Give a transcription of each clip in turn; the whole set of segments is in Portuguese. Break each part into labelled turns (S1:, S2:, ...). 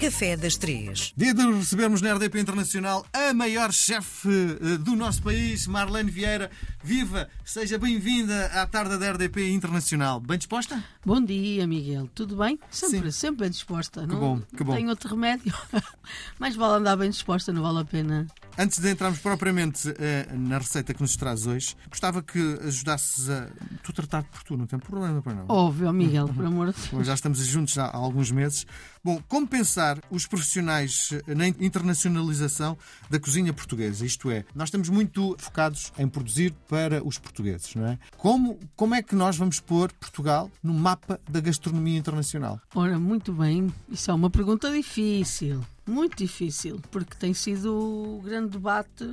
S1: Café das Três.
S2: Dia de recebermos na RDP Internacional a maior chefe eh, do nosso país, Marlene Vieira. Viva! Seja bem-vinda à tarde da RDP Internacional. Bem disposta?
S3: Bom dia, Miguel. Tudo bem? Sempre,
S2: Sim.
S3: sempre bem disposta.
S2: Que
S3: não,
S2: bom, que bom.
S3: Tenho outro remédio. Mais vale andar bem disposta, não vale a pena.
S2: Antes de entrarmos propriamente eh, na receita que nos traz hoje, gostava que ajudasses a. Tu tratar por tu, não tem problema para não.
S3: Óbvio, Miguel, por amor de Deus.
S2: Já estamos juntos há alguns meses. Bom, como pensar os profissionais eh, na internacionalização da cozinha portuguesa? Isto é, nós estamos muito focados em produzir para os portugueses, não é? Como, como é que nós vamos pôr Portugal no mapa da gastronomia internacional?
S3: Ora, muito bem. Isso é uma pergunta difícil. Muito difícil, porque tem sido o grande debate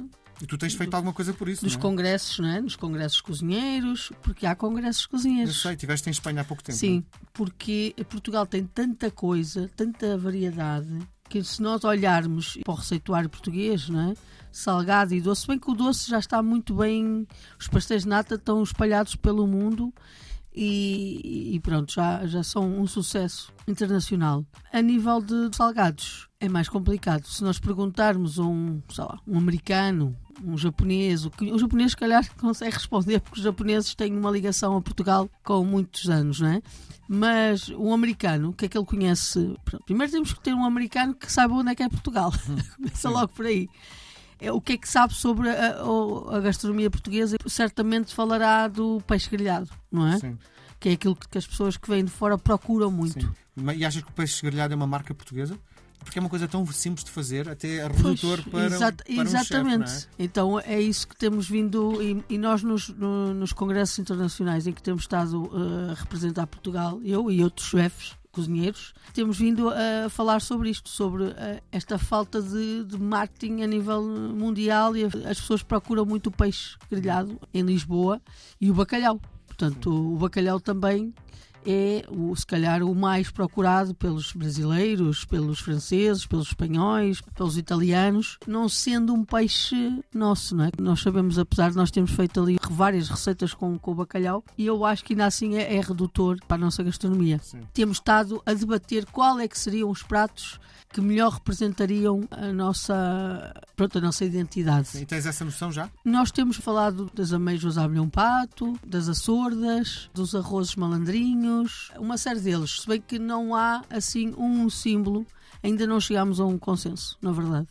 S2: E tu tens feito alguma coisa por isso,
S3: nos
S2: não é?
S3: congressos, não é? Nos congressos cozinheiros, porque há congressos
S2: Eu
S3: cozinheiros.
S2: sei, estiveste em Espanha há pouco tempo.
S3: Sim, porque Portugal tem tanta coisa, tanta variedade, que se nós olharmos para o receituário português, não é? salgado e doce, bem que o doce já está muito bem, os pastéis de nata estão espalhados pelo mundo e, e pronto, já, já são um sucesso internacional. A nível de salgados é mais complicado. Se nós perguntarmos a um, lá, um americano, um japonês, o, que- o japonês se calhar consegue responder porque os japoneses têm uma ligação a Portugal com muitos anos, não é? Mas um americano, o que é que ele conhece? Pronto, Primeiro temos que ter um americano que saiba onde é que é Portugal. Começa logo por aí. É, o que é que sabe sobre a, o- a gastronomia portuguesa? Certamente falará do peixe grelhado, não é?
S2: Sim,
S3: Que é aquilo que as pessoas que vêm de fora procuram muito.
S2: sim. E achas que o peixe grelhado é uma marca portuguesa? Porque é uma coisa tão simples de fazer, até é
S3: Pois,
S2: redutor para,
S3: exata-
S2: para um
S3: exatamente.
S2: chefe,
S3: Então é isso que temos vindo e, e nós nos, no- nos congressos internacionais em que temos estado eh, a representar Portugal, eu e outros chefes cozinheiros, temos vindo a falar sobre isto, sobre eh, esta falta de, de marketing a nível mundial e as pessoas procuram muito o peixe grelhado em Lisboa e o bacalhau. Portanto, o bacalhau também é, o, se calhar, o mais procurado pelos brasileiros, pelos franceses, pelos espanhóis, pelos italianos, não sendo um peixe nosso, não é? Nós sabemos, apesar de nós termos feito ali várias receitas com, com o bacalhau, e eu acho que ainda assim é, é redutor para a nossa gastronomia.
S2: Sim.
S3: Temos estado a debater qual é que seriam os pratos que melhor representariam a nossa, pronto, a nossa identidade.
S2: E tens essa noção já?
S3: Nós temos falado das ameijoas à abelhão pato, das açordas, dos arrozes malandrinhos, uma série deles. Se bem que não há assim um símbolo, ainda não chegámos a um consenso, na verdade.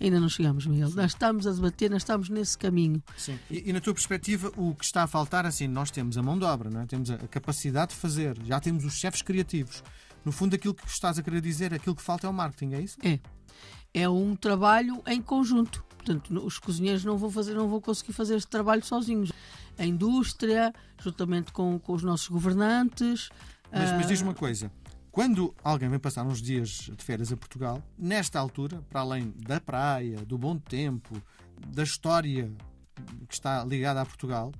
S3: Ainda não chegamos, Miguel. Nós estamos a debater, nós estamos nesse caminho.
S2: Sim. E, e na tua perspectiva, o que está a faltar, assim, nós temos a mão de obra, não é? temos a capacidade de fazer, já temos os chefes criativos. No fundo, aquilo que estás a querer dizer, aquilo que falta é o marketing, é isso?
S3: É. É um trabalho em conjunto. Portanto, os cozinheiros não vão fazer, não vão conseguir fazer este trabalho sozinhos. A indústria, juntamente com, com os nossos governantes.
S2: Mas, mas
S3: ah,
S2: diz uma coisa. Quando alguém vem passar uns dias de férias a Portugal, nesta altura, para além da praia, do bom tempo, da história que está ligada a Portugal,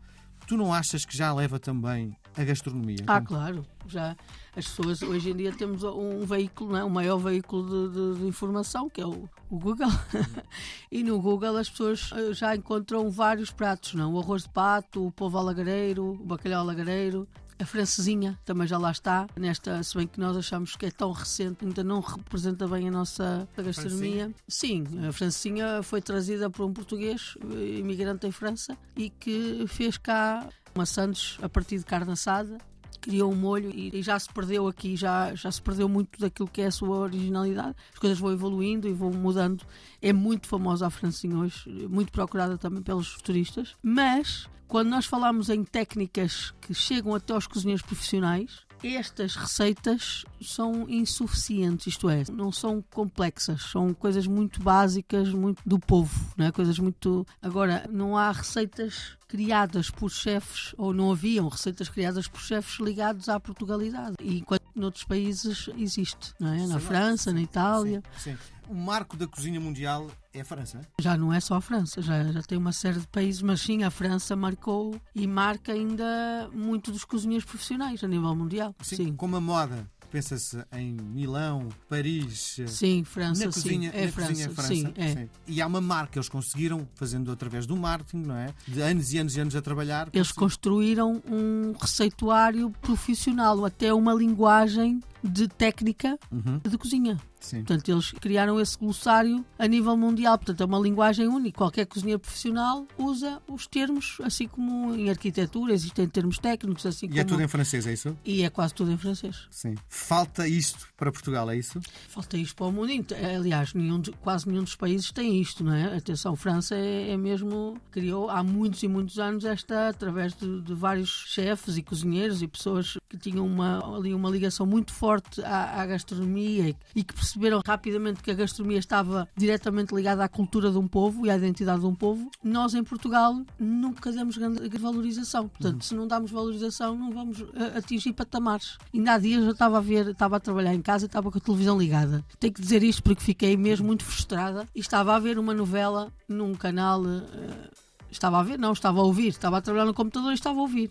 S2: tu não achas que já leva também a gastronomia?
S3: Ah, claro. Já as pessoas hoje em dia temos um veículo, não é? o maior veículo de, de- de informação, que é o, o Google. e no Google as pessoas eh, já encontram vários pratos, não? O arroz de pato, o polvo alagareiro, o bacalhau alagareiro. A francesinha também já lá está, nesta, se bem que nós achamos que é tão recente, ainda não representa bem a nossa gastronomia. Sim, a francesinha foi trazida por um português, eh, imigrante em França, e que fez cá maçãs a partir de carne assada criou um molho e, e já se perdeu aqui, já, já se perdeu muito daquilo que é a sua originalidade. As coisas vão evoluindo e vão mudando. É muito famosa a francinha hoje, muito procurada também pelos turistas. Mas, quando nós falamos em técnicas que chegam até aos cozinheiros profissionais, estas receitas são insuficientes, isto é, não são complexas, são coisas muito básicas, muito do povo, não é? Coisas muito. Agora, não há receitas criadas por chefes, ou não haviam receitas criadas por chefes ligados à Portugalidade. E enquanto noutros países existe, não é? Na
S2: Sim,
S3: França, na Itália.
S2: Sim. O marco da cozinha mundial é a França, é?
S3: Já não é só a França, já, já tem uma série de países, mas sim, a França marcou e marca ainda muito dos cozinheiros profissionais a nível mundial. Sim,
S2: Como a moda, pensa-se em Milão, Paris.
S3: sim, França,
S2: na cozinha,
S3: sim. É
S2: na
S3: França,
S2: cozinha França.
S3: sim, é.
S2: sim. E há uma marca, eles conseguiram, fazendo através do marketing, não é? De anos e anos e anos a trabalhar.
S3: Eles
S2: conseguiram-
S3: construíram um receituário profissional, até uma linguagem de técnica de cozinha.
S2: Sim.
S3: Portanto, eles criaram esse glossário a nível mundial. Portanto, é uma linguagem única. Qualquer cozinheiro profissional usa os termos, assim como em arquitetura existem termos técnicos, assim
S2: E
S3: como...
S2: é tudo em francês, é isso?
S3: E é quase tudo em francês.
S2: Sim. Falta isto para Portugal, é isso?
S3: Falta isto para o mundo inteiro. Aliás, nenhum quase nenhum dos países tem isto, não é? Atenção, França é, é mesmo. criou há muitos e muitos anos esta, através de, de vários chefes e cozinheiros e pessoas que tinham uma, ali uma ligação muito forte à, à gastronomia e, que perceberam rapidamente que a gastronomia estava diretamente ligada à cultura de um povo e à identidade de um povo. Nós, em Portugal, nunca damos grande valorização. Portanto, se não damos valorização, não vamos eh, atingir patamares. Ainda há dias eu estava a ver, estava a trabalhar em casa e estava com a televisão ligada. Tenho que dizer isto porque fiquei mesmo muito frustrada e estava a ver uma novela num canal. eh, estava a ver? Não, estava a ouvir. Estava a trabalhar no computador e estava a ouvir.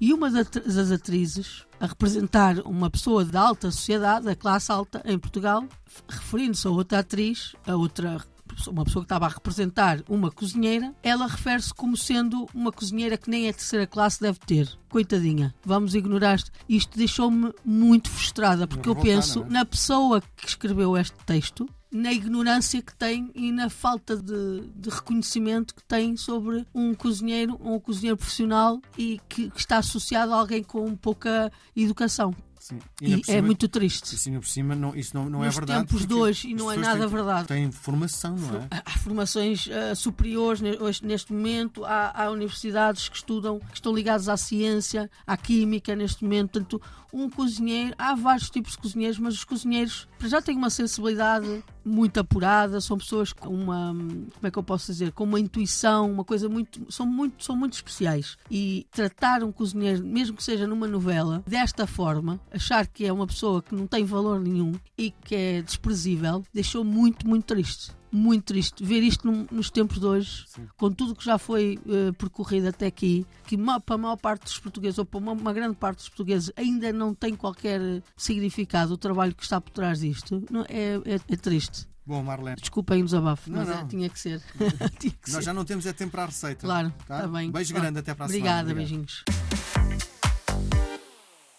S3: E uma das atri- das atrizes, a representar uma pessoa da alta sociedade, da classe alta em Portugal, referindo-se a outra atriz, a outra uma pessoa que estava a representar uma cozinheira, ela refere-se como sendo uma cozinheira que nem a terceira classe deve ter. Coitadinha, vamos ignorar isto. Isto deixou-me muito frustrada, porque eu penso
S2: é?
S3: na pessoa que escreveu este texto, na ignorância que tem e na falta de, de reconhecimento que tem sobre um cozinheiro, um cozinheiro profissional e que, que está associado a alguém com pouca educação.
S2: Sim.
S3: E,
S2: por
S3: é
S2: cima-
S3: muito triste.
S2: E cima por cima, não, isso não, não é verdade.
S3: tempos de hoje, e não é nada
S2: têm-
S3: verdade.
S2: Têm formação, não é?
S3: Há formações ah, superiores hoje, neste momento, há, há universidades que estudam, que estão ligadas à ciência, à química neste momento. Portanto, um cozinheiro, há vários tipos de cozinheiros, mas os cozinheiros já têm uma sensibilidade muito apurada, são pessoas com uma, como é que eu posso dizer, com uma intuição, uma coisa muito, são muito, são muito especiais. E tratar um cozinheiro, mesmo que seja numa novela, desta forma, achar que é uma pessoa que não tem valor nenhum e que é desprezível, deixou muito, muito triste muito triste ver isto num- nos tempos de hoje, com tudo que já foi eh, percorrido até aqui, que ma- para a maior parte dos portugueses, ou para uma, uma grande parte dos portugueses, ainda não tem qualquer significado o trabalho que está por trás disto. Não, é, é- é triste.
S2: Bom, Marlene,
S3: Desculpem o desabafo,
S2: Não,
S3: mas é,
S2: não.
S3: tinha que ser. tinha que
S2: nós
S3: ser.
S2: já não temos é tempo para a receita.
S3: Claro,
S2: tá?
S3: está bem.
S2: Beijo
S3: Pronto.
S2: grande, até para a
S3: Obrigada,
S2: semana. Obrigado.
S3: beijinhos.